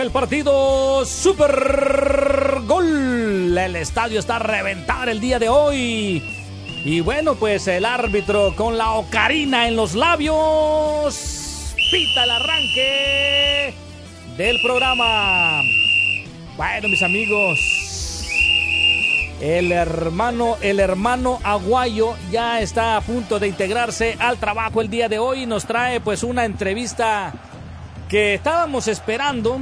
El partido Super Gol. El estadio está a reventar el día de hoy. Y bueno, pues el árbitro con la ocarina en los labios pita el arranque del programa. Bueno, mis amigos, el hermano, el hermano Aguayo ya está a punto de integrarse al trabajo el día de hoy y nos trae pues una entrevista que estábamos esperando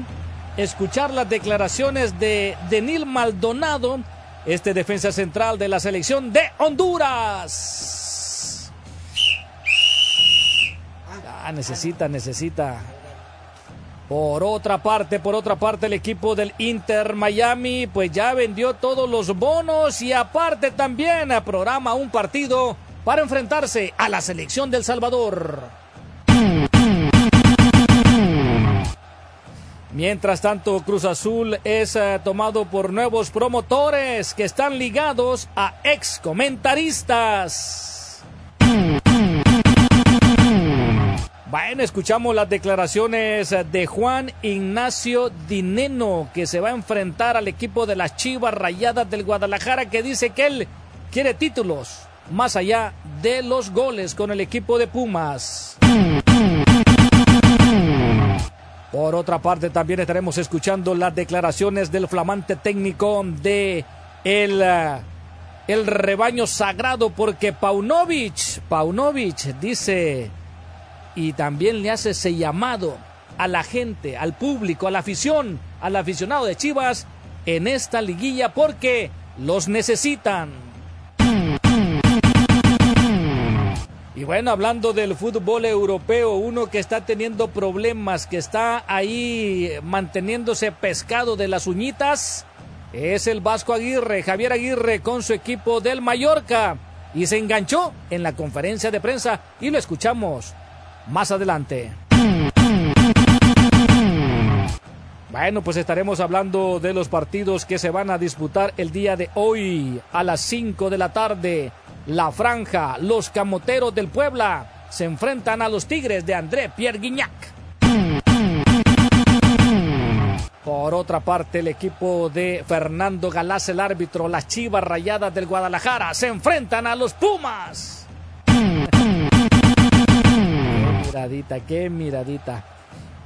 escuchar las declaraciones de Denil Maldonado, este defensa central de la selección de Honduras. Ah, necesita, necesita por otra parte, por otra parte, el equipo del Inter Miami, pues ya vendió todos los bonos y aparte también programa un partido para enfrentarse a la selección del Salvador. Mientras tanto, Cruz Azul es uh, tomado por nuevos promotores que están ligados a ex comentaristas. Bueno, escuchamos las declaraciones de Juan Ignacio Dineno, que se va a enfrentar al equipo de las Chivas Rayadas del Guadalajara, que dice que él quiere títulos más allá de los goles con el equipo de Pumas. Por otra parte, también estaremos escuchando las declaraciones del flamante técnico de el, el rebaño sagrado, porque Paunovic, Paunovic dice y también le hace ese llamado a la gente, al público, a la afición, al aficionado de Chivas en esta liguilla porque los necesitan. Y bueno, hablando del fútbol europeo, uno que está teniendo problemas, que está ahí manteniéndose pescado de las uñitas, es el Vasco Aguirre, Javier Aguirre con su equipo del Mallorca. Y se enganchó en la conferencia de prensa y lo escuchamos más adelante. Bueno, pues estaremos hablando de los partidos que se van a disputar el día de hoy a las 5 de la tarde. La Franja, los Camoteros del Puebla se enfrentan a los Tigres de André Pierre Guignac. Por otra parte, el equipo de Fernando Galás, el árbitro, las Chivas Rayadas del Guadalajara, se enfrentan a los Pumas. miradita, qué miradita.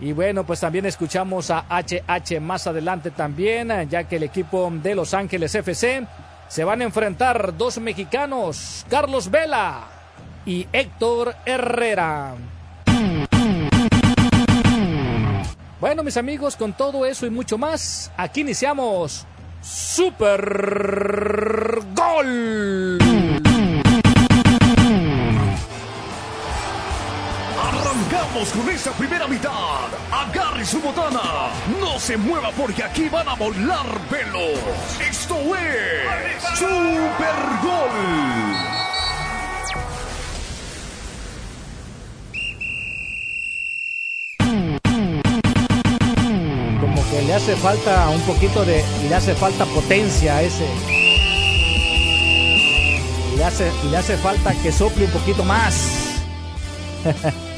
Y bueno, pues también escuchamos a HH más adelante también, ya que el equipo de Los Ángeles FC se van a enfrentar dos mexicanos, Carlos Vela y Héctor Herrera. Bueno, mis amigos, con todo eso y mucho más, aquí iniciamos Super Gol. Arrancamos con esta primera mitad. Agarre su botana. No se mueva porque aquí van a volar pelos. Esto es Super Gol. Como que le hace falta un poquito de. Le hace falta potencia a ese. Le hace, le hace falta que sople un poquito más.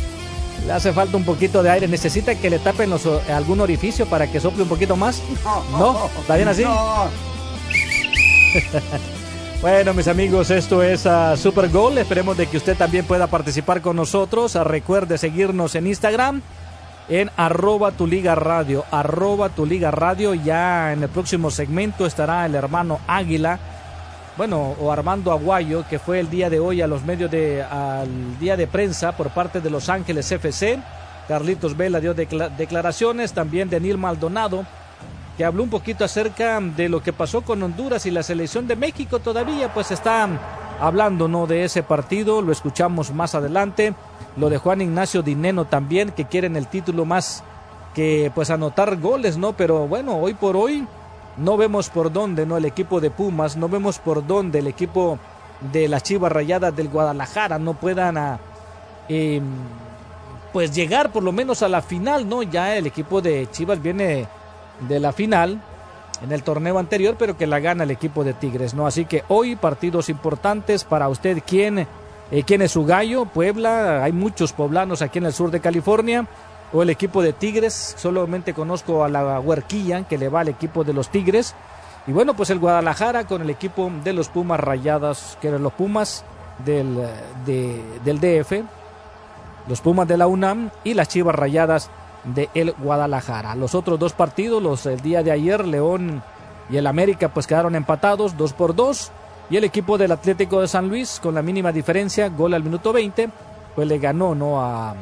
Le hace falta un poquito de aire. ¿Necesita que le tapen los, algún orificio para que sople un poquito más? ¿No? ¿Está bien así? No. bueno, mis amigos, esto es uh, Super Goal. Esperemos de que usted también pueda participar con nosotros. Uh, recuerde seguirnos en Instagram en arroba tu liga radio. Arroba tu liga radio. Ya en el próximo segmento estará el hermano Águila bueno, o Armando Aguayo, que fue el día de hoy a los medios de, al día de prensa por parte de Los Ángeles FC. Carlitos Vela dio declaraciones, también de Maldonado, que habló un poquito acerca de lo que pasó con Honduras y la selección de México todavía, pues está hablando ¿no? de ese partido, lo escuchamos más adelante. Lo de Juan Ignacio Dineno también, que quieren el título más que pues anotar goles, ¿no? Pero bueno, hoy por hoy no vemos por dónde, ¿no? El equipo de Pumas, no vemos por dónde el equipo de las Chivas Rayadas del Guadalajara no puedan a, em, pues llegar por lo menos a la final, ¿no? Ya el equipo de Chivas viene de la final en el torneo anterior, pero que la gana el equipo de Tigres, ¿no? Así que hoy partidos importantes para usted, ¿quién, eh, quién es su gallo? Puebla, hay muchos poblanos aquí en el sur de California, o el equipo de Tigres, solamente conozco a la Huerquilla, que le va al equipo de los Tigres, y bueno, pues el Guadalajara con el equipo de los Pumas Rayadas, que eran los Pumas del, del DF, los Pumas de la UNAM y las Chivas Rayadas de el Guadalajara. Los otros dos partidos, los el día de ayer, León y el América, pues quedaron empatados, dos por dos. Y el equipo del Atlético de San Luis, con la mínima diferencia, gol al minuto 20, pues le ganó, ¿no? A,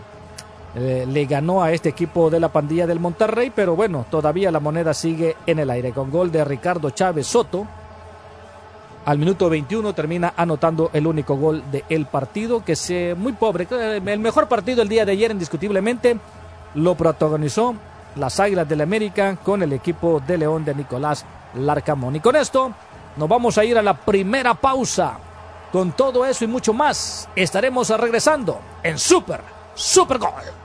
eh, le ganó a este equipo de la pandilla del Monterrey, pero bueno, todavía la moneda sigue en el aire. Con gol de Ricardo Chávez Soto, al minuto 21 termina anotando el único gol del el partido, que es muy pobre. El mejor partido el día de ayer, indiscutiblemente, lo protagonizó las Águilas del América con el equipo de León de Nicolás Larcamón. Y con esto nos vamos a ir a la primera pausa. Con todo eso y mucho más, estaremos regresando en Super, Super Gol.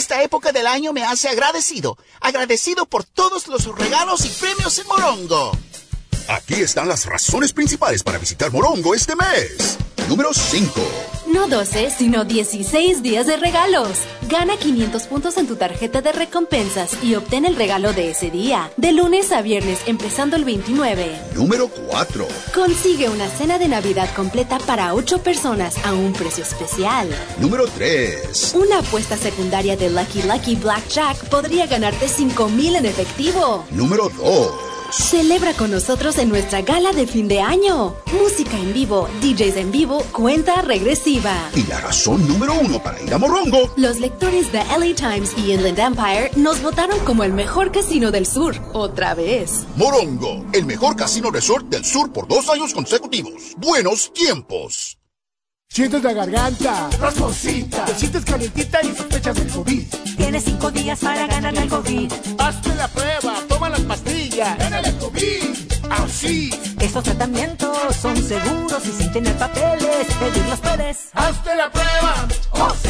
Esta época del año me hace agradecido. Agradecido por todos los regalos y premios en Morongo. Aquí están las razones principales para visitar Morongo este mes. Número 5. No 12, sino 16 días de regalos. Gana 500 puntos en tu tarjeta de recompensas y obtén el regalo de ese día. De lunes a viernes, empezando el 29. Número 4. Consigue una cena de Navidad completa para 8 personas a un precio especial. Número 3. Una apuesta secundaria de Lucky Lucky Blackjack podría ganarte 5 mil en efectivo. Número 2. Celebra con nosotros en nuestra gala de fin de año. Música en vivo, DJs en vivo, cuenta regresiva. Y la razón número uno para ir a Morongo. Los lectores de LA Times y Inland Empire nos votaron como el mejor casino del sur. Otra vez. Morongo, el mejor casino resort del sur por dos años consecutivos. Buenos tiempos. Sientes la garganta, rasposita, te sientes calientita y sospechas del COVID. Tienes cinco días para ganar el COVID. Hazte la prueba, toma las pastillas. Gánale el COVID. Así. Estos tratamientos son seguros y sin tener papeles, pedirlos puedes. Hazte la prueba. Oh sí.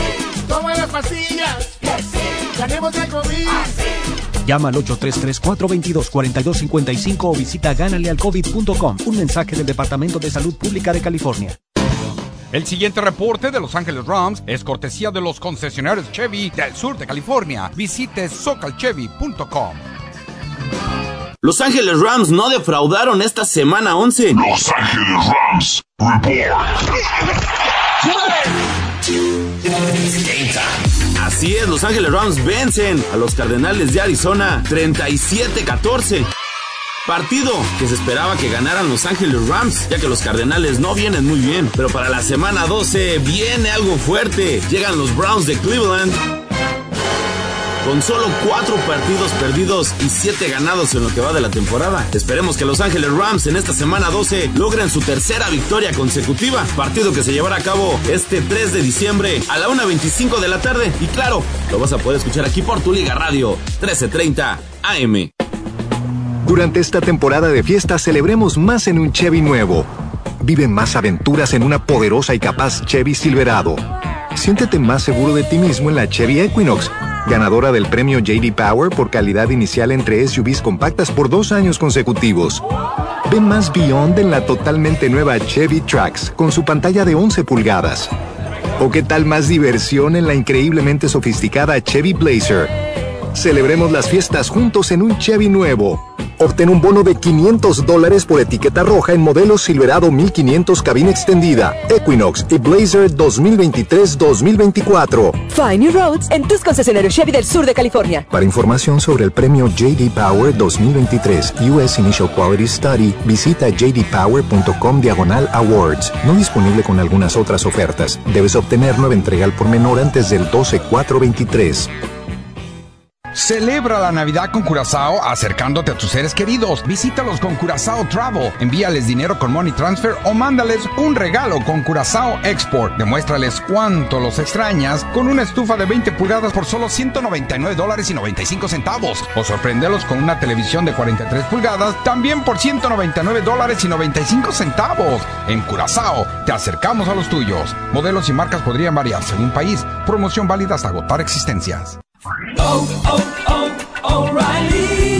Toma las pastillas. Que sí. Ganemos el COVID. Así. Llama al 833-422-4255 o visita ganalealcovid.com. Un mensaje del Departamento de Salud Pública de California. El siguiente reporte de Los Ángeles Rams es cortesía de los concesionarios Chevy del sur de California. Visite socalchevy.com. Los Ángeles Rams no defraudaron esta semana 11. Los Ángeles Rams Así es, Los Ángeles Rams vencen a los Cardenales de Arizona 37-14. Partido que se esperaba que ganaran Los Ángeles Rams, ya que los Cardenales no vienen muy bien. Pero para la semana 12 viene algo fuerte. Llegan los Browns de Cleveland. Con solo cuatro partidos perdidos y siete ganados en lo que va de la temporada. Esperemos que Los Ángeles Rams en esta semana 12 logren su tercera victoria consecutiva. Partido que se llevará a cabo este 3 de diciembre a la 1.25 de la tarde. Y claro, lo vas a poder escuchar aquí por tu Liga Radio 1330 AM. Durante esta temporada de fiesta celebremos más en un Chevy nuevo. Vive más aventuras en una poderosa y capaz Chevy Silverado. Siéntete más seguro de ti mismo en la Chevy Equinox, ganadora del premio JD Power por calidad inicial entre SUVs compactas por dos años consecutivos. Ve más Beyond en la totalmente nueva Chevy Trax con su pantalla de 11 pulgadas. ¿O qué tal más diversión en la increíblemente sofisticada Chevy Blazer? Celebremos las fiestas juntos en un Chevy nuevo. Obtén un bono de 500 dólares por etiqueta roja en modelos Silverado 1500 cabina extendida, Equinox y Blazer 2023-2024. Find New Roads en tus concesionarios Chevy del sur de California. Para información sobre el premio JD Power 2023 US Initial Quality Study, visita jdpower.com diagonal awards. No disponible con algunas otras ofertas. Debes obtener nueva entrega al por menor antes del 12-4-23. Celebra la Navidad con Curazao acercándote a tus seres queridos. Visítalos con Curazao Travel. Envíales dinero con Money Transfer o mándales un regalo con Curazao Export. Demuéstrales cuánto los extrañas con una estufa de 20 pulgadas por solo 199 dólares y 95 centavos. O sorprendelos con una televisión de 43 pulgadas también por 199 dólares y 95 centavos. En Curazao te acercamos a los tuyos. Modelos y marcas podrían variar según país. Promoción válida hasta agotar existencias.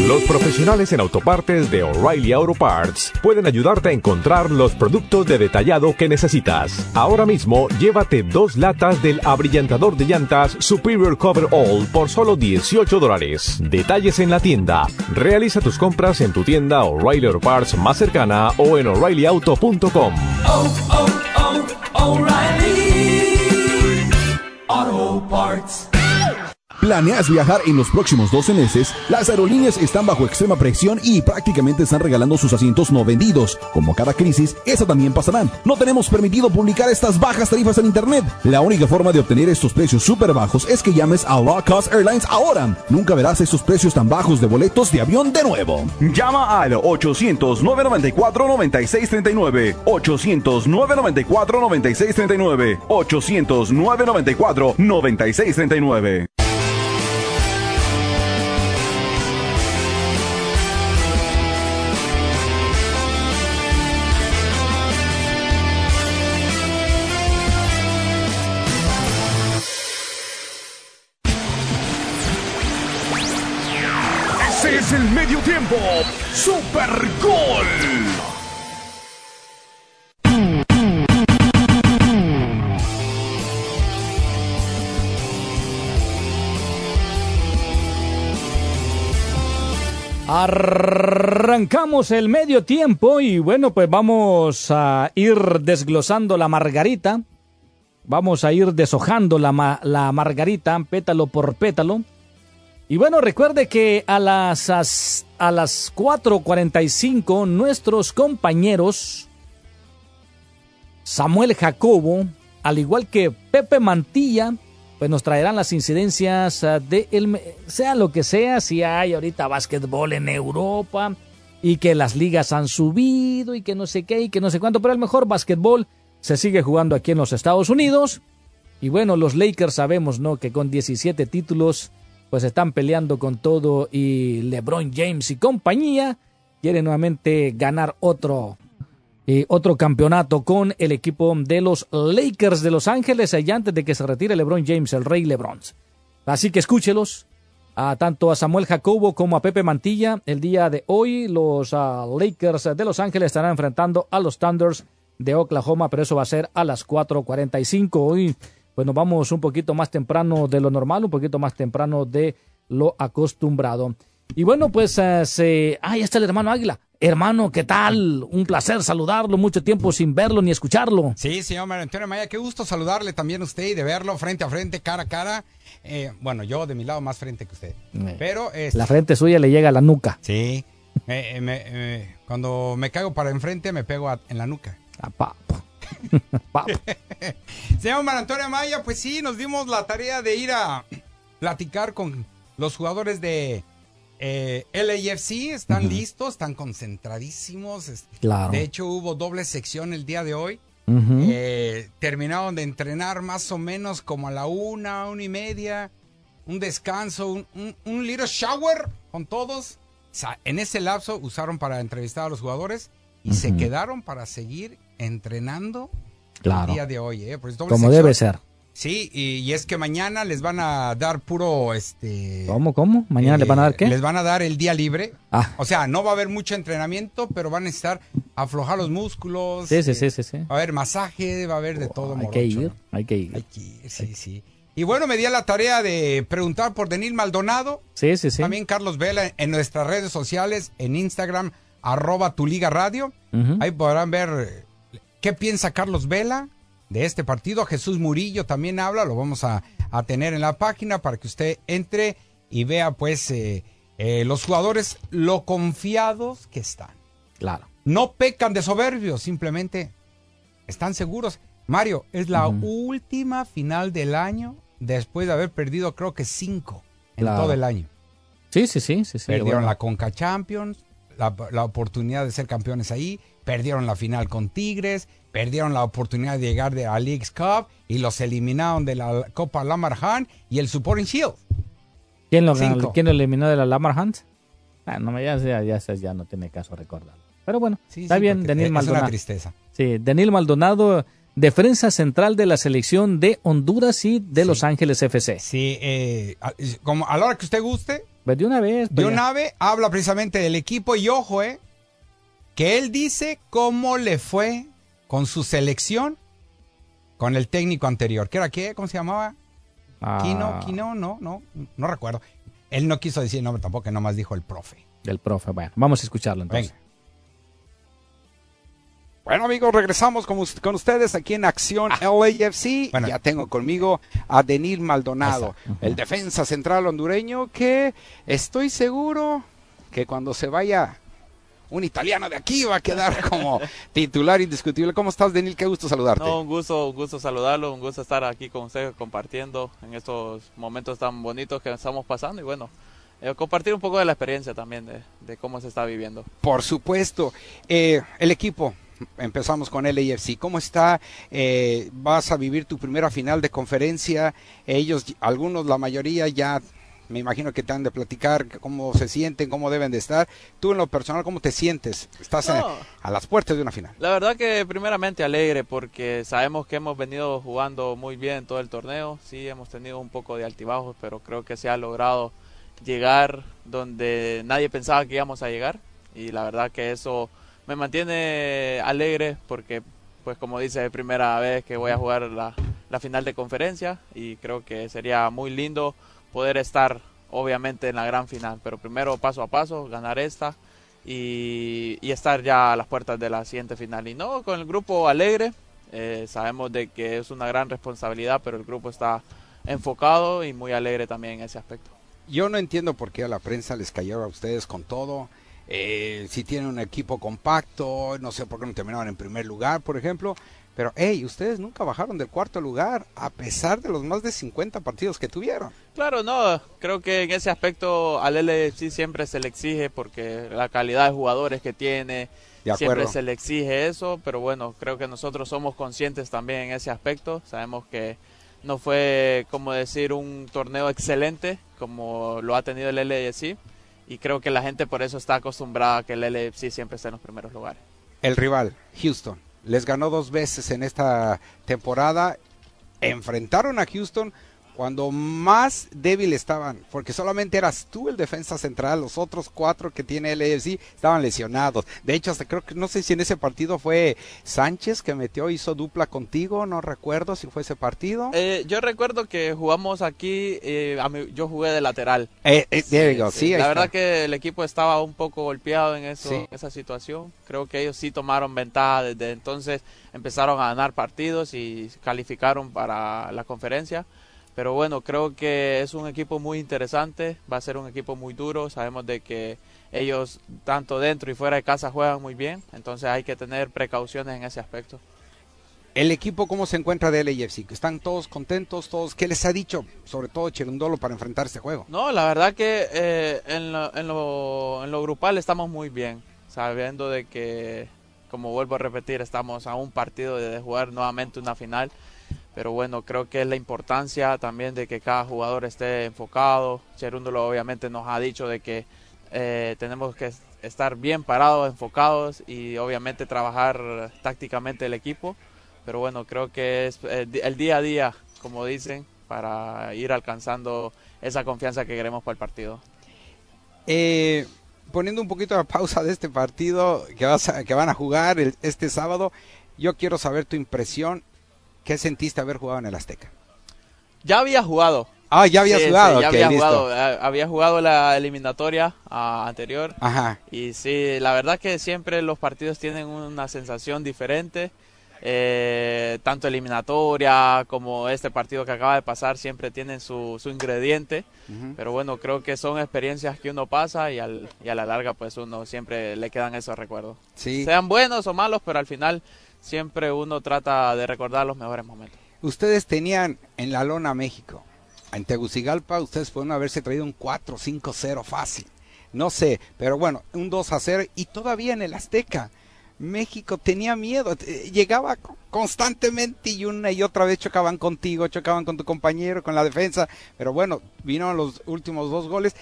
Los profesionales en autopartes de O'Reilly Auto Parts pueden ayudarte a encontrar los productos de detallado que necesitas. Ahora mismo, llévate dos latas del abrillantador de llantas Superior Cover All por solo 18 dólares. Detalles en la tienda. Realiza tus compras en tu tienda O'Reilly Auto Parts más cercana o en o'ReillyAuto.com. ¿Planeas viajar en los próximos 12 meses? Las aerolíneas están bajo extrema presión y prácticamente están regalando sus asientos no vendidos. Como cada crisis, esa también pasará. No tenemos permitido publicar estas bajas tarifas en internet. La única forma de obtener estos precios súper bajos es que llames a Low Cost Airlines ahora. Nunca verás estos precios tan bajos de boletos de avión de nuevo. Llama al 800-994-9639. 800-994-9639. 800-994-9639. Tiempo. Super Gol. Arrancamos el medio tiempo y bueno, pues vamos a ir desglosando la margarita. Vamos a ir deshojando la, la margarita pétalo por pétalo. Y bueno, recuerde que a las, as- a las 4.45 nuestros compañeros Samuel Jacobo, al igual que Pepe Mantilla, pues nos traerán las incidencias ah, de el, sea lo que sea, si hay ahorita básquetbol en Europa y que las ligas han subido y que no sé qué y que no sé cuánto, pero el mejor básquetbol se sigue jugando aquí en los Estados Unidos. Y bueno, los Lakers sabemos, ¿no? Que con 17 títulos, pues están peleando con todo y LeBron James y compañía quieren nuevamente ganar otro, eh, otro campeonato con el equipo de los Lakers de Los Ángeles allá antes de que se retire LeBron James, el rey LeBron. Así que escúchelos. A tanto a Samuel Jacobo como a Pepe Mantilla. El día de hoy los ah, Lakers de Los Ángeles estarán enfrentando a los Thunders de Oklahoma, pero eso va a ser a las 4.45. Hoy pues nos vamos un poquito más temprano de lo normal, un poquito más temprano de lo acostumbrado. Y bueno, pues eh, se... ahí está el hermano Águila. Hermano, ¿qué tal? Un placer saludarlo, mucho tiempo sin verlo ni escucharlo. Sí, señor Mario Antonio Maya, qué gusto saludarle también a usted y de verlo frente a frente, cara a cara. Eh, bueno, yo de mi lado más frente que usted. Pero este, La frente suya le llega a la nuca. Sí. Me- eh, me- eh, cuando me caigo para enfrente, me pego a- en la nuca. Señor Mario Antonio Maya, pues sí, nos dimos la tarea de ir a platicar con los jugadores de eh, LAFC. Están listos, están concentradísimos. Claro. De hecho, hubo doble sección el día de hoy. Eh, terminaron de entrenar más o menos como a la una, una y media. Un descanso, un, un, un little shower con todos. O sea, en ese lapso usaron para entrevistar a los jugadores y se quedaron para seguir entrenando Claro. el día de hoy. ¿eh? Porque es doble Como sección. debe ser. Sí, y, y es que mañana les van a dar puro, este... ¿Cómo, cómo? ¿Mañana le van a dar qué? Les van a dar el día libre. Ah. O sea, no va a haber mucho entrenamiento, pero van a estar a aflojar los músculos. Sí, sí, eh, sí, sí, sí. Va a haber masaje, va a haber de todo. Hay que ir, ¿no? hay que ir. Hay que ir, sí, sí. Y bueno, me di a la tarea de preguntar por Denil Maldonado. Sí, sí, sí. También Carlos Vela en nuestras redes sociales, en Instagram, arroba tu liga radio. Ahí podrán ver eh, qué piensa Carlos Vela de este partido. Jesús Murillo también habla, lo vamos a, a tener en la página para que usted entre y vea pues eh, eh, los jugadores lo confiados que están. Claro. No pecan de soberbios, simplemente están seguros. Mario, es la última final del año después de haber perdido creo que cinco en Claro. todo el año. Sí, sí, sí, sí, sí. Perdieron bueno. la Conca Champions, la, la oportunidad de ser campeones ahí, perdieron la final con Tigres, perdieron la oportunidad de llegar de la League's Cup y los eliminaron de la Copa Lamarhan y el Supporting Shield. ¿Quién lo. ¿Quién lo eliminó de la Lamar Hunt? Ah, no me ya, ya, ya, ya no tiene caso recordarlo. Pero bueno, Sí, está sí, bien, Daniel es Maldonado. una tristeza. Sí, Daniel Maldonado, defensa central de la selección de Honduras y de Los Ángeles FC. Sí, eh, como a la hora que usted guste, Pues de una vez. pues de ya. Nave habla precisamente del equipo y ojo, eh, que él dice cómo le fue con su selección con el técnico anterior. ¿Qué era qué? ¿Cómo se llamaba? Ah, Kino, Kino, no, no, no recuerdo. Él no quiso decir el nombre tampoco, que nomás dijo el profe. Del profe. Bueno, vamos a escucharlo entonces. Venga. Bueno amigos, regresamos con, us- con ustedes aquí en Acción LAFC. Ya tengo conmigo a Denil Maldonado, el defensa central hondureño que estoy seguro que cuando se vaya un italiano de aquí va a quedar como titular indiscutible. ¿Cómo estás Denil? Qué gusto saludarte. No, un gusto, un gusto saludarlo, un gusto estar aquí con ustedes compartiendo en estos momentos tan bonitos que estamos pasando y bueno, eh, compartir un poco de la experiencia también de, de cómo se está viviendo. Por supuesto. Eh, el equipo, empezamos con LAFC. ¿Cómo está? Eh, vas a vivir tu primera final de conferencia. Ellos, algunos, la mayoría ya, me imagino que te han de platicar cómo se sienten, cómo deben de estar. Tú en lo personal, ¿cómo te sientes? Estás a, las puertas de una final. La verdad que primeramente alegre porque sabemos que hemos venido jugando muy bien todo el torneo, sí hemos tenido un poco de altibajos, pero creo que se ha logrado llegar donde nadie pensaba que íbamos a llegar y la verdad que eso me mantiene alegre porque pues como dice es primera vez que voy a jugar la, la final de conferencia y creo que sería muy lindo poder estar obviamente en la gran final, pero primero paso a paso, ganar esta y, estar ya a las puertas de la siguiente final. Y no, con el grupo alegre, eh, sabemos de que es una gran responsabilidad, pero el grupo está enfocado y muy alegre también en ese aspecto. Yo no entiendo por qué a la prensa les cayó a ustedes con todo. Eh, si tienen un equipo compacto, no sé por qué no terminaron en primer lugar, por ejemplo. Pero, hey, ustedes nunca bajaron del cuarto lugar, a pesar de los más de 50 partidos que tuvieron. Claro, no, creo que en ese aspecto al LFC siempre se le exige porque la calidad de jugadores que tiene, De siempre se le exige eso, pero bueno, creo que nosotros somos conscientes también en ese aspecto, sabemos que no fue como decir un torneo excelente como lo ha tenido el LFC y creo que la gente por eso está acostumbrada a que el LFC siempre esté en los primeros lugares. El rival, Houston, les ganó dos veces en esta temporada. Enfrentaron a Houston cuando más débil estaban, porque solamente eras tú el defensa central, los otros cuatro que tiene el AFC estaban lesionados. De hecho, hasta creo que no sé si en ese partido fue Sánchez que metió, hizo dupla contigo, no recuerdo si fue ese partido. Eh, yo recuerdo que jugamos aquí, eh, a mí- yo jugué de lateral. Eh, eh, there you go, sí, ahí la está. verdad que el equipo estaba un poco golpeado en, eso, Sí. en esa situación. Creo que ellos sí tomaron ventaja desde entonces, empezaron a ganar partidos y calificaron para la conferencia. Pero bueno, creo que es un equipo muy interesante, va a ser un equipo muy duro, sabemos de que ellos tanto dentro y fuera de casa juegan muy bien, entonces hay que tener precauciones en ese aspecto. El equipo, ¿cómo se encuentra de LAFC? ¿Están todos contentos? todos ¿Qué les ha dicho, sobre todo Cherundolo, para enfrentar este juego? No, la verdad que eh, en, lo, en, lo, en lo grupal estamos muy bien, sabiendo de que, como vuelvo a repetir, estamos a un partido de jugar nuevamente una final. Pero bueno, creo que es la importancia también de que cada jugador esté enfocado. Cherúndolo obviamente nos ha dicho de que eh, tenemos que estar bien parados, enfocados y obviamente trabajar tácticamente el equipo. Pero bueno, creo que es eh, el día a día, como dicen, para ir alcanzando esa confianza que queremos para el partido. Eh, poniendo un poquito de pausa de este partido que, vas a- que van a jugar este sábado, yo quiero saber tu impresión. ¿Qué sentiste haber jugado en el Azteca? Ya había jugado. Ah, ya había Sí, sí, jugado. ya había listo. jugado. eh, Había jugado la eliminatoria ah, anterior. Ajá. Y sí, la verdad que siempre los partidos tienen una sensación diferente. Eh, tanto eliminatoria como este partido que acaba de pasar siempre tienen su, su ingrediente. Pero bueno, creo que son experiencias que uno pasa y, al, y a la larga pues uno siempre le quedan esos recuerdos. Sí. Sean buenos o malos, pero al final siempre uno trata de recordar los mejores momentos. Ustedes tenían en la lona México, en Tegucigalpa, ustedes pueden haberse traído un 4-5-0 fácil. No sé, pero bueno, un 2 a 0 y todavía en el Azteca. México tenía miedo, eh, llegaba co- constantemente y una y otra vez chocaban contigo, chocaban con tu compañero, con la defensa, pero bueno, vinieron los últimos dos goles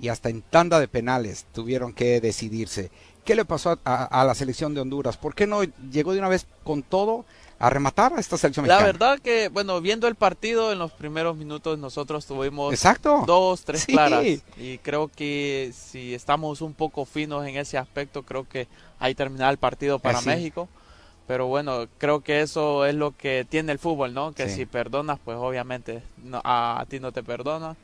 y hasta en tanda de penales tuvieron que decidirse. ¿Qué le pasó a, la selección de Honduras? ¿Por qué no llegó de una vez con todo a rematar a esta selección La mexicana? verdad que, bueno, viendo el partido en los primeros minutos nosotros tuvimos Exacto. dos, tres Sí. claras y creo que si estamos un poco finos en ese aspecto, creo que ahí terminará el partido para Así. México. Pero bueno, creo que eso es lo que tiene el fútbol, ¿no? Que Sí. si perdonas, pues obviamente no- a, a ti no te perdona.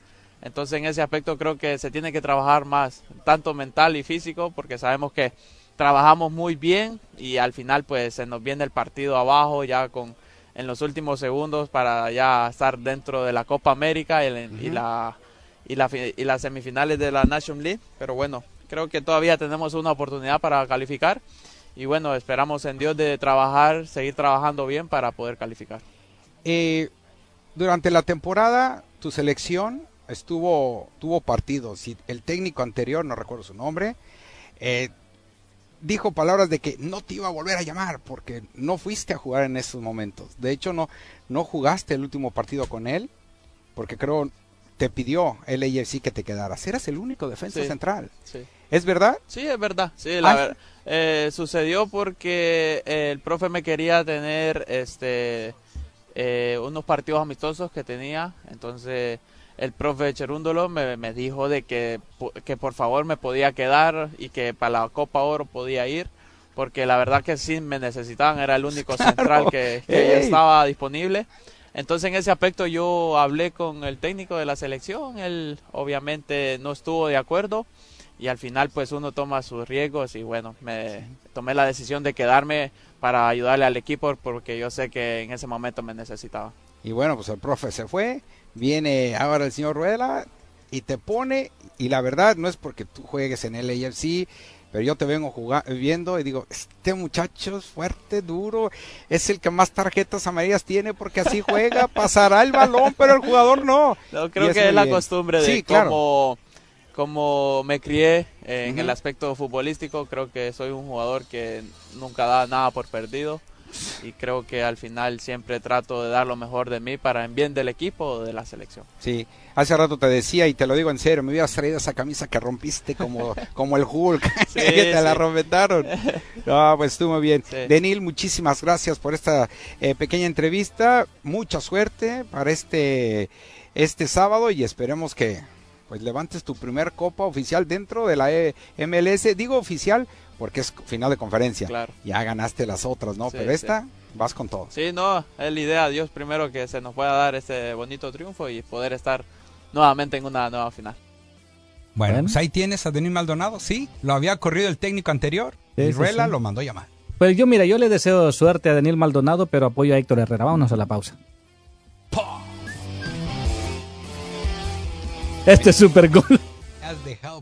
Entonces en ese aspecto creo que se tiene que trabajar más, tanto mental y físico, porque sabemos que trabajamos muy bien y al final pues se nos viene el partido abajo ya con en los últimos segundos para ya estar dentro de la Copa América y, la y la y las semifinales de la Nation League, pero bueno, creo que todavía tenemos una oportunidad para calificar. Y bueno, esperamos en Dios de trabajar, seguir trabajando bien para poder calificar. Eh, durante la temporada, tu selección estuvo tuvo partidos y el técnico anterior, no recuerdo su nombre, eh, dijo palabras de que no te iba a volver a llamar porque no fuiste a jugar en esos momentos. De hecho, no, no jugaste el último partido con él porque creo te pidió el AFC que te quedaras. Eras el único defensa Sí, central. sí. ¿Es verdad? Sí, es verdad. Sí, la Ah, ver- eh, sucedió porque eh, el profe me quería tener este eh, unos partidos amistosos que tenía. Entonces el profe Cherúndolo me, me dijo de que, que por favor me podía quedar y que para la Copa Oro podía ir. Porque la verdad que sí me necesitaban, era el único central que, que estaba disponible. Entonces en ese aspecto yo hablé con el técnico de la selección, él obviamente no estuvo de acuerdo y al final pues uno toma sus riesgos y bueno, me tomé la decisión de quedarme para ayudarle al equipo porque yo sé que en ese momento me necesitaba. Y bueno, pues el profe se fue, viene ahora el señor Rueda y te pone, y la verdad no es porque tú juegues en el AFC, pero yo te vengo jugando, viendo y digo, este muchacho es fuerte, duro, es el que más tarjetas amarillas tiene porque así juega, pasará el balón, pero el jugador no. Creo que es la bien. costumbre de Sí, claro. cómo, cómo me crié en el aspecto futbolístico. Creo que soy un jugador que nunca da nada por perdido y creo que al final siempre trato de dar lo mejor de mí para en bien del equipo o de la selección. Sí, hace rato te decía y te lo digo en serio, me hubieras traído esa camisa que rompiste como, como el Hulk, Sí, que te la rompetaron. No, pues estuvo muy bien. Sí. Denil, muchísimas gracias por esta eh, pequeña entrevista, mucha suerte para este, este sábado y esperemos que pues levantes tu primer copa oficial dentro de la E- MLS, digo oficial porque es final de conferencia, Claro. ya ganaste las otras, ¿no? Sí, Pero sí. esta vas con todo. Sí, no, es la idea, Dios primero que se nos pueda dar este bonito triunfo y poder estar nuevamente en una nueva final. Bueno, Bueno. pues ahí tienes a Denis Maldonado, sí, lo había corrido el técnico anterior Sí, y Ruela sí. lo mandó llamar. Pues yo, mira, yo le deseo suerte a Daniel Maldonado, pero apoyo a Héctor Herrera. Vámonos a la pausa. Este super gol. Has dejado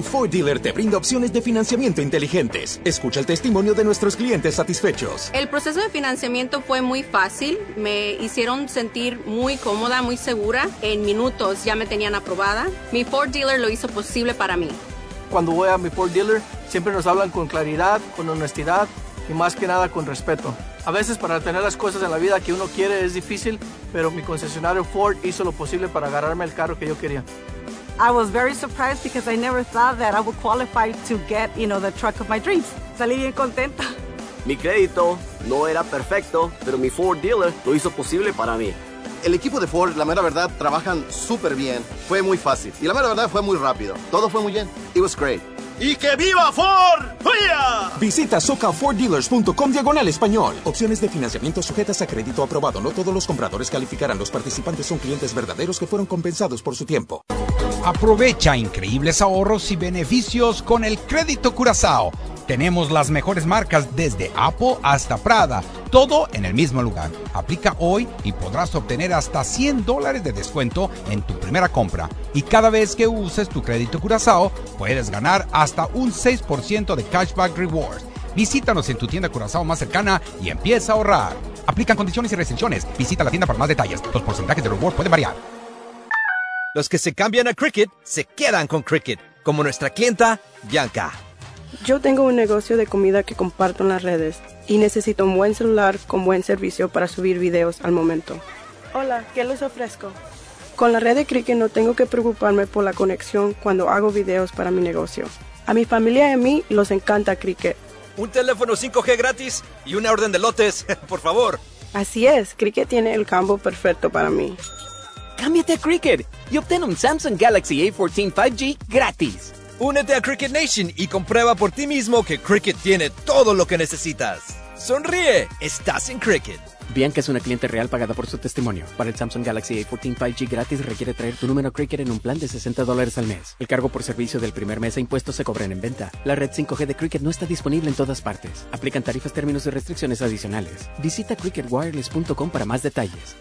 Tu Ford dealer te brinda opciones de financiamiento inteligentes. Escucha el testimonio de nuestros clientes satisfechos. El proceso de financiamiento fue muy fácil, me hicieron sentir muy cómoda, muy segura. En minutos ya me tenían aprobada. Mi Ford dealer lo hizo posible para mí. Cuando voy a mi Ford dealer, siempre nos hablan con claridad, con honestidad y más que nada con respeto. A veces para tener las cosas en la vida que uno quiere es difícil, pero mi concesionario Ford hizo lo posible para agarrarme el carro que yo quería. I was very surprised because I never thought that I would qualify to get, you know, the truck of my dreams. Salí bien contenta. Mi crédito no era perfecto, pero mi Ford dealer lo hizo posible para mí. El equipo de Ford, la mera verdad, trabajan súper bien. Fue muy fácil. Y la mera verdad fue muy rápido. Todo fue muy bien. It was great. ¡Y que viva Ford! ¡Vaya! Visita socaforddealers.com diagonal español. Opciones de financiamiento sujetas a crédito aprobado. No todos los compradores calificarán. Los participantes son clientes verdaderos que fueron compensados por su tiempo. Aprovecha increíbles ahorros y beneficios con el crédito Curazao. Tenemos las mejores marcas desde Apple hasta Prada, todo en el mismo lugar. Aplica hoy y podrás obtener hasta 100 dólares de descuento en tu primera compra. Y cada vez que uses tu crédito Curazao, puedes ganar hasta un 6% de cashback rewards. Visítanos en tu tienda Curazao más cercana y empieza a ahorrar. Aplican condiciones y restricciones. Visita la tienda para más detalles. Los porcentajes de reward pueden variar. Los que se cambian a Cricket se quedan con Cricket, como nuestra clienta Bianca. Yo tengo un negocio de comida que comparto en las redes y necesito un buen celular con buen servicio para subir videos al momento. Hola, ¿qué les ofrezco? Con la red de Cricket no tengo que preocuparme por la conexión cuando hago videos para mi negocio. A mi familia y a mí los encanta Cricket. Un teléfono 5G gratis y una orden de lotes, por favor. Así es, Cricket tiene el combo perfecto para mí. Cámbiate a Cricket y obtén un Samsung Galaxy A14 5G gratis. Únete a Cricket Nation y comprueba por ti mismo que Cricket tiene todo lo que necesitas. Sonríe, estás en Cricket. Bianca es una cliente real pagada por su testimonio. Para el Samsung Galaxy A14 5G gratis requiere traer tu número Cricket en un plan de 60 dólares al mes. El cargo por servicio del primer mes e impuestos se cobran en venta. La red 5G de Cricket no está disponible en todas partes. Aplican tarifas, términos y restricciones adicionales. Visita cricketwireless.com para más detalles.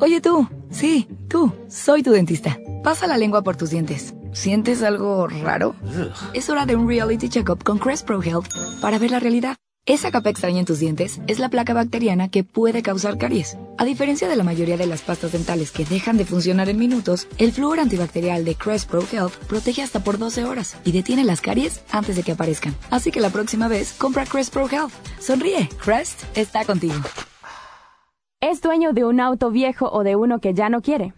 Oye tú, sí, tú, soy tu dentista. Pasa la lengua por tus dientes. ¿Sientes algo raro? Es hora de un reality checkup con Crest Pro Health para ver la realidad. Esa capa extraña en tus dientes es la placa bacteriana que puede causar caries. A diferencia de la mayoría de las pastas dentales que dejan de funcionar en minutos, el flúor antibacterial de Crest Pro Health protege hasta por 12 horas y detiene las caries antes de que aparezcan. Así que la próxima vez, compra Crest Pro Health. Sonríe, Crest está contigo. ¿Es dueño de un auto viejo o de uno que ya no quiere?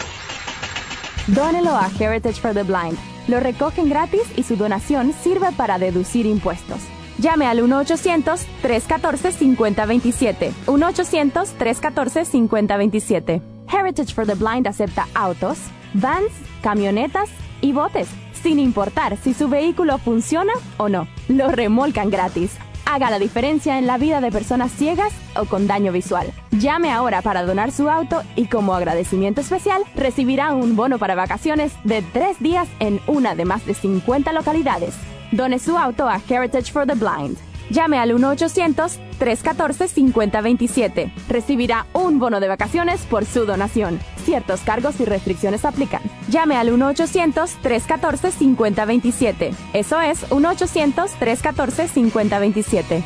Dónelo a Heritage for the Blind. Lo recogen gratis y su donación sirve para deducir impuestos. Llame al 1-800-314-5027. 1-800-314-5027. Heritage for the Blind acepta autos, vans, camionetas y botes, sin importar si su vehículo funciona o no. Lo remolcan gratis. Haga la diferencia en la vida de personas ciegas o con daño visual. Llame ahora para donar su auto y como agradecimiento especial recibirá un bono para vacaciones de tres días en una de más de 50 localidades. Done su auto a Heritage for the Blind. Llame al 1-800-314-5027. Recibirá un bono de vacaciones por su donación. Ciertos cargos y restricciones aplican. Llame al 1-800-314-5027. Eso es 1-800-314-5027.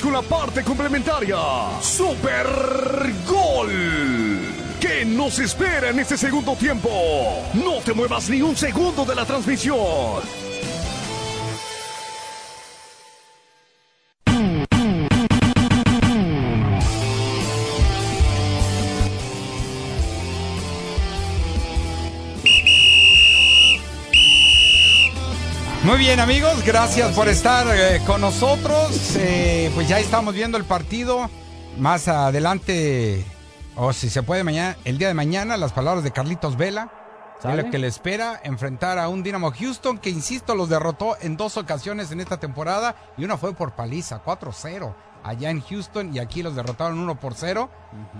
Con la parte complementaria. Super Gol. ¿Qué nos espera en este segundo tiempo? No te muevas ni un segundo de la transmisión. Bien amigos, gracias por estar eh, con nosotros. Eh, pues ya estamos viendo el partido. Más adelante, o si se puede mañana, el día de mañana, las palabras de Carlitos Vela. Lo que le espera enfrentar a un Dynamo Houston que, insisto, los derrotó en dos ocasiones en esta temporada y una fue por paliza, 4-0 allá en Houston y aquí los derrotaron 1 por 0.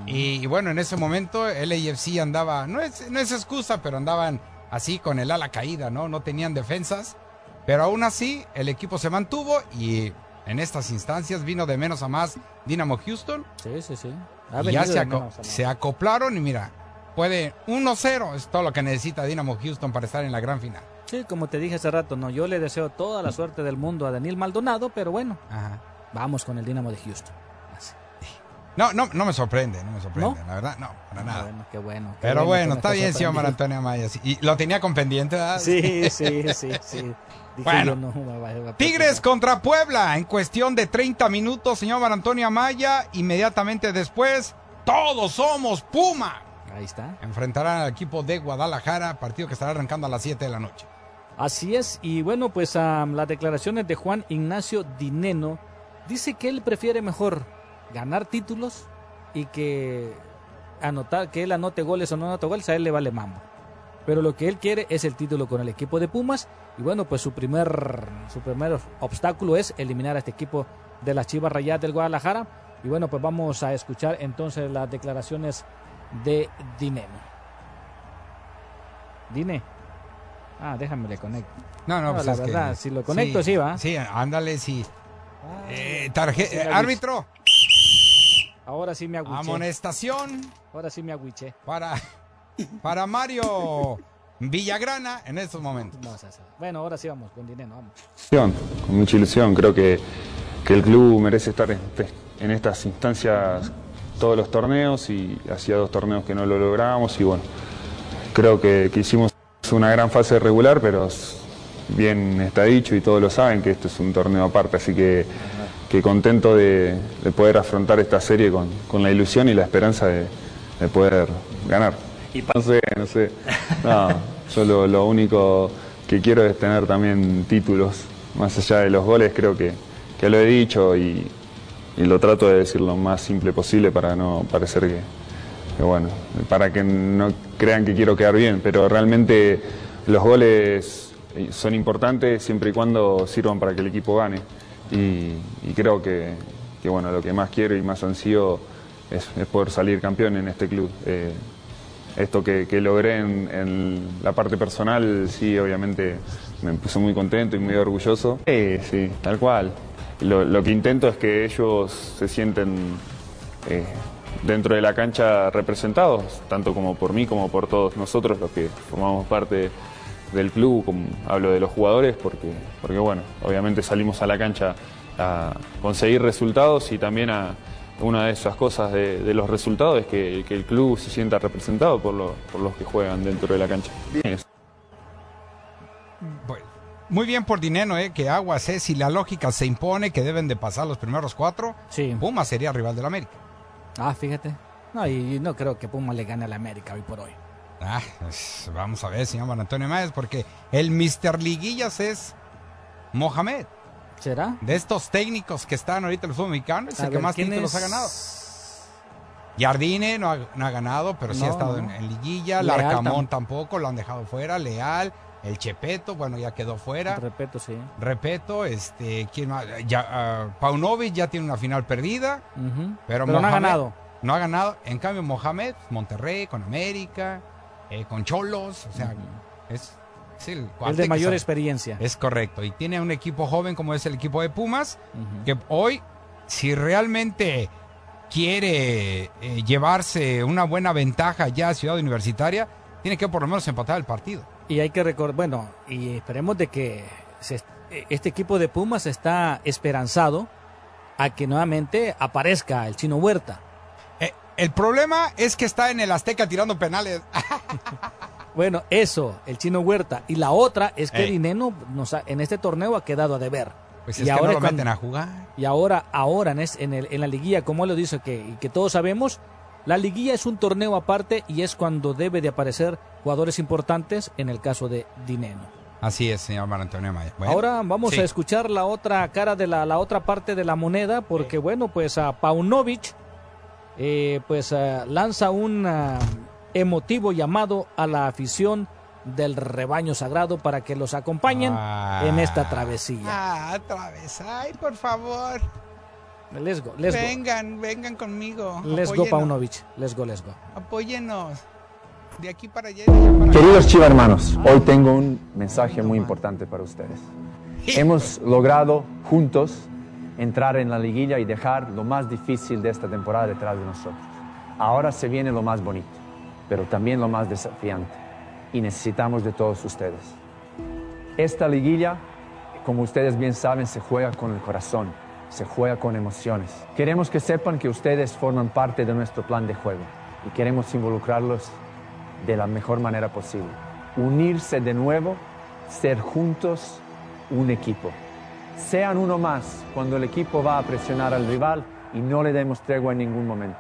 y, y bueno, en ese momento el AFC andaba, no es, no es excusa, pero andaban así con el ala caída, ¿no? No tenían defensas. Pero aún así, el equipo se mantuvo y en estas instancias vino de menos a más Dynamo Houston. Sí, sí, sí. Y ya se, aco se, acoplaron y mira, puede 1-0 es todo lo que necesita Dynamo Houston para estar en la gran final. Sí, como te dije hace rato, no, yo le deseo toda la suerte del mundo a Daniel Maldonado, pero bueno, Ajá. vamos con el Dynamo de Houston. Así. No, no, no me sorprende, no me sorprende, la verdad, no, para nada. Bueno, qué bueno. qué Pero bueno, está bien, señor. Antonio Amaya. sí. Y lo tenía con pendiente, ¿verdad? Sí, sí, sí, sí. Dije Bueno. yo, no, me va- me va a Tigres contra Puebla en cuestión de 30 minutos, señor Mar Antonio Amaya. Inmediatamente después, todos somos Puma. Ahí está. Enfrentarán al equipo de Guadalajara, partido que estará arrancando a las 7 de la noche. Así es, y bueno, pues las declaraciones de Juan Ignacio Dineno dice que él prefiere mejor ganar títulos y que anotar que él anote goles o no anote goles, a él le vale mambo. Pero lo que él quiere es el título con el equipo de Pumas y bueno, pues su primer su primer obstáculo es eliminar a este equipo de las Chivas Rayadas del Guadalajara y bueno, pues vamos a escuchar entonces las declaraciones de Dineno. Dine. Ah, déjame le conecto. No, no, pues la es que- verdad, si lo conecto, sí, va. Sí, ándale, sí. Eh, tarje- sí, eh, árbitro, Ahora sí me agüiché. amonestación Ahora sí me agüiché. para, para Mario Villagrana en estos momentos. No. Bueno, ahora sí vamos con dinero, vamos. ilusión, con mucha ilusión. Creo que, que el club merece estar en, en estas instancias todos los torneos y hacía dos torneos que no lo lográbamos y bueno, creo que, que hicimos una gran fase regular, pero bien está dicho y todos lo saben que esto es un torneo aparte, así que, que contento de, de poder afrontar esta serie con, con la ilusión y la esperanza de, de poder ganar. No sé, no sé. No, yo lo, único que quiero es tener también títulos. Más allá de los goles, creo que, que lo he dicho y, y lo trato de decir lo más simple posible para no parecer que, bueno, para que no crean que quiero quedar bien, pero realmente los goles son importantes siempre y cuando sirvan para que el equipo gane. Y, y creo que, que, bueno, lo que más quiero y más ansío es, es poder salir campeón en este club. Eh, esto que, que logré en, en la parte personal, sí, obviamente me puse muy contento y muy orgulloso. Sí, sí, tal cual. Lo, lo que intento es que ellos se sienten eh, dentro de la cancha representados, tanto como por mí como por todos nosotros los que formamos parte del club, como hablo de los jugadores, porque, porque bueno, obviamente salimos a la cancha a conseguir resultados y también a una de esas cosas de, de los resultados es que, que el club se sienta representado por, lo- por los que juegan dentro de la cancha. Muy bien por dinero, eh, que Aguas es, si la lógica se impone que deben de pasar los primeros cuatro, Puma sería rival del América. Ah, fíjate. No, y no creo que Puma le gane al América hoy por hoy. Ah, pues, vamos a ver, señor Juan Antonio Máez, porque el Mr. Liguillas es Mohamed. ¿Será? De estos técnicos que están ahorita en el fútbol mexicano, es el que más ¿quién títulos es? ha ganado. Jardine no ha, no ha ganado, pero sí ha estado no. en, en liguilla. Leal Larcamón tam- tampoco, lo han dejado fuera. Leal, el Chepeto, bueno, ya quedó fuera. Repeto, sí. Repeto, este, ¿quién más? Ya, ah, Paunovic ya tiene una final perdida, pero, Pero no ha ganado. No ha ganado. En cambio, Mohamed, Monterrey, con América, eh, con Cholos, o sea, es, es el de mayor experiencia. Es correcto. Y tiene un equipo joven como es el equipo de Pumas, que hoy, si realmente quiere eh, llevarse una buena ventaja ya a Ciudad Universitaria, tiene que por lo menos empatar el partido. Y hay que recordar, bueno, y esperemos de que se- este equipo de Pumas está esperanzado a que nuevamente aparezca el chino Huerta. Eh, el problema es que está en el Azteca tirando penales. Bueno, eso, el chino Huerta. Y la otra es que Ey. Dineno nos ha- en este torneo ha quedado a deber. Pues Y es que ahora no lo cuando- meten a jugar. Y ahora, ahora en, es- en el- en la liguilla, como él lo dice, que, y que todos sabemos, la liguilla es un torneo aparte y es cuando debe de aparecer jugadores importantes, en el caso de Dineno. Así es, señor Mar Antonio Maya. Bueno, Ahora vamos sí. a escuchar la otra cara de la, la otra parte de la moneda, porque bueno, pues a Paunovic eh, pues ah, lanza un ah, emotivo llamado a la afición del rebaño sagrado para que los acompañen Ah. en esta travesía. Ah, otra vez. Ay, por favor. Let's go, let's go. vengan, vengan conmigo. Let's go. Paunovic. Let's go, let's go. Apóyenos. De aquí para allá. y de allá para Queridos Chiva hermanos, hoy tengo un mensaje muy importante para ustedes. Hemos logrado juntos entrar en la liguilla y dejar lo más difícil de esta temporada detrás de nosotros. Ahora se viene lo más bonito, pero también lo más desafiante y necesitamos de todos ustedes. Esta liguilla, como ustedes bien saben, se juega con el corazón. se juega con emociones. Queremos que sepan que ustedes forman parte de nuestro plan de juego y queremos involucrarlos de la mejor manera posible. Unirse de nuevo, ser juntos un equipo. Sean uno más cuando el equipo va a presionar al rival y no le demos tregua en ningún momento.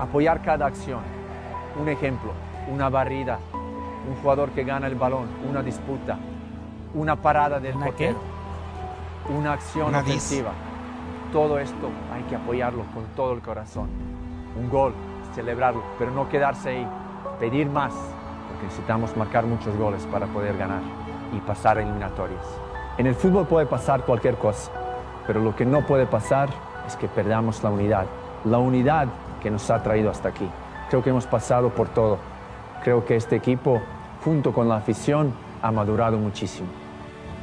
Apoyar cada acción. Un ejemplo, una barrida, un jugador que gana el balón, una disputa, una parada del portero, una acción Una dis. ofensiva. Todo esto hay que apoyarlo con todo el corazón. Un gol, celebrarlo, pero no quedarse ahí, pedir más, porque necesitamos marcar muchos goles para poder ganar y pasar a eliminatorias. En el fútbol puede pasar cualquier cosa, pero lo que no puede pasar es que perdamos la unidad, la unidad que nos ha traído hasta aquí. Creo que hemos pasado por todo. Creo que este equipo, junto con la afición, ha madurado muchísimo.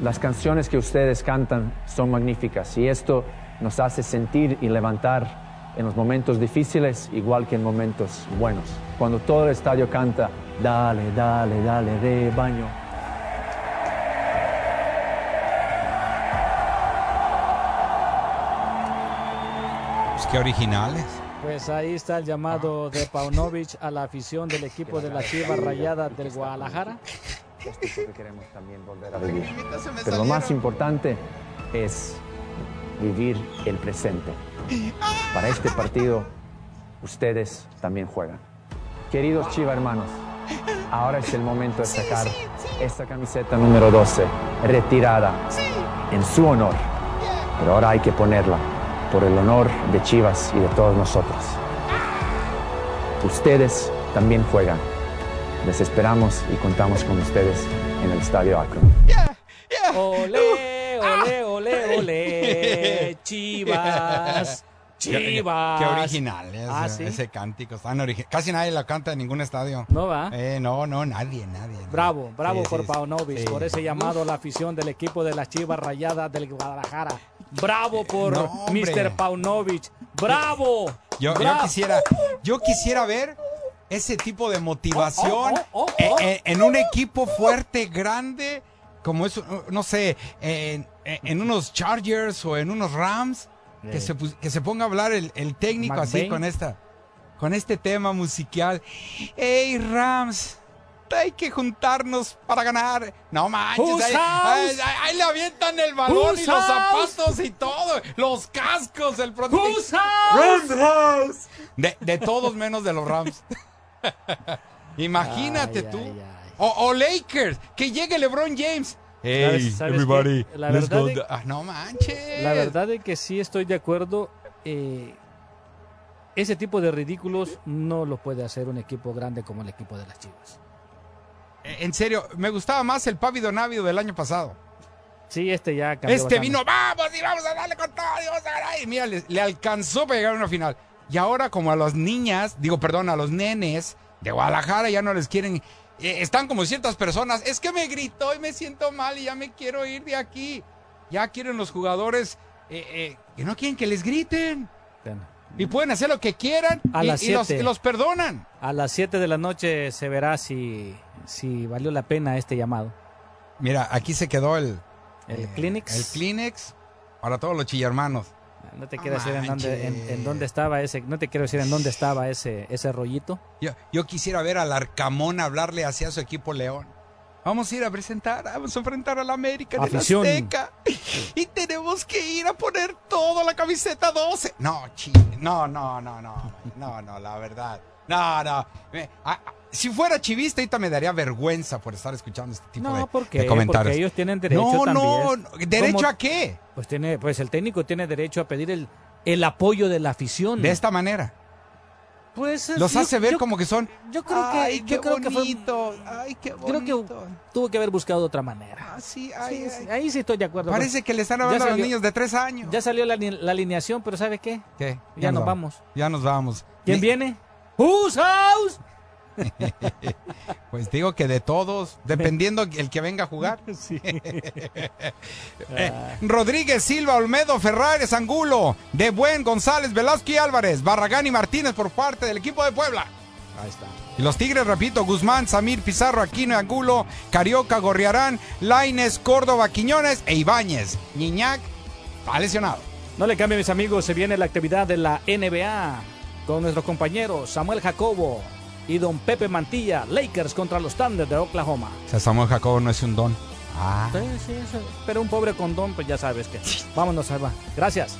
Las canciones que ustedes cantan son magníficas y esto nos hace sentir y levantar en los momentos difíciles igual que en momentos buenos. Cuando todo el estadio canta, dale, dale, dale, rebaño. Pues originales. Pues ahí está el llamado de Paunovic a la afición del equipo de la Chivas Rayadas del Guadalajara. Esto es lo que queremos también volver a vivir. Pero lo más importante es vivir el presente. Para este partido, ustedes también juegan. Queridos Chiva hermanos, ahora es el momento de sacar esta camiseta número 12, retirada en su honor. Pero ahora hay que ponerla por el honor de Chivas y de todos nosotros. Ustedes también juegan. Les esperamos y contamos con ustedes en el Estadio Akron. Ole, ole, ole, ole, Chivas. Chivas. Qué, qué original es, Ah, ¿sí? ese cántico. tan Casi nadie la canta en ningún estadio. No va. Eh, no, no, nadie, nadie. Bravo, bravo Sí, por sí, Paunovic, sí. por ese llamado a la afición del equipo de las Chivas Rayadas del Guadalajara. Bravo por No. Mr. Paunovic. Bravo. Yo, quisiera, yo quisiera ver ese tipo de motivación Oh, oh, oh, oh. eh, en un equipo fuerte, grande, como es, no sé, en, en unos Chargers o en unos Rams, que, se, que se ponga a hablar el, el técnico así con esta, con este tema musical. ¡Ey, Rams! Hay que juntarnos para ganar. No manches, ahí, house? ahí- ahí le avientan el balón y los zapatos y todo, los cascos, el. Whose house? De, de todos menos de los Rams. Imagínate Ay, tú. ay, ay. O, o Lakers, que llegue LeBron James. ¿Sabes- sabes qué? La let's verdad go de- Ah, no manches. La verdad es que sí estoy de acuerdo. eh, ese tipo de ridículos no lo puede hacer un equipo grande como el equipo de las Chivas. Eh, En serio, me gustaba más el Pávido Návido del año pasado. Sí, este ya cambió Este bastante. vino, vamos y vamos a darle con todo y vamos a ganar. Y mira, le, le alcanzó para llegar a una final. Y ahora como a las niñas, digo, perdón, a los nenes de Guadalajara ya no les quieren... eh, están como ciertas personas, es que me gritó y me siento mal y ya me quiero ir de aquí. Ya quieren los jugadores eh, eh, que no quieren que les griten. Y pueden hacer lo que quieran A y, las y los, los perdonan. A las 7 de la noche se verá si, si valió la pena este llamado. Mira, aquí se quedó el... El eh, Kleenex. El Kleenex para todos los chillermanos. No te quiero decir en dónde, en, en dónde estaba ese, no te quiero decir en dónde estaba ese, ese rollito. Yo, yo quisiera ver al Arcamón hablarle hacia su equipo León. Vamos a ir a presentar, vamos a enfrentar al América el Afición. Azteca. Y tenemos que ir a poner toda la camiseta 12. No, chi, no, no, no, no, no, no, la verdad. No, no. Me- ah, si fuera chivista, ahorita me daría vergüenza por estar escuchando este tipo No, de, ¿por qué? de comentarios. Porque ellos tienen derecho no, también. No, no, ¿derecho ¿Cómo? a qué? Pues tiene, pues el técnico tiene derecho a pedir el, el apoyo de la afición. De esta manera. Pues Los yo- hace ver yo- como que son. Yo creo que, Ay, yo qué creo que fue- bonito. Ay, qué creo que bonito. tuvo que haber buscado de otra manera. Ah, sí, ay, sí, ay. ahí sí estoy de acuerdo. Parece que le están hablando a los niños de tres años. Ya salió la, la alineación, pero ¿sabe qué? ¿Qué? Ya nos vamos. Ya nos vamos. ¿Quién Ni- viene? Whose house? Pues digo que de todos, dependiendo el que venga a jugar. Sí. Eh, Rodríguez, Silva, Olmedo, Ferrares, Angulo, De Buen, González, Velasco y Álvarez, Barragán y Martínez por parte del equipo de Puebla. Ahí está. Y los Tigres, repito, Guzmán, Samir, Pizarro, Aquino y Angulo, Carioca, Gorriarán, Laines, Córdoba, Quiñones e Ibáñez. Niñac, ha lesionado. No le cambien, mis amigos, se viene la actividad de la NBA con nuestros compañeros Samuel Jacobo y don Pepe Mantilla, Lakers contra los Thunder de Oklahoma. O sea, Samuel Jacobo no es un don. Ah. Sí, sí, eso. Pero un pobre condón, pues ya sabes que. Vámonos, Alba. Gracias.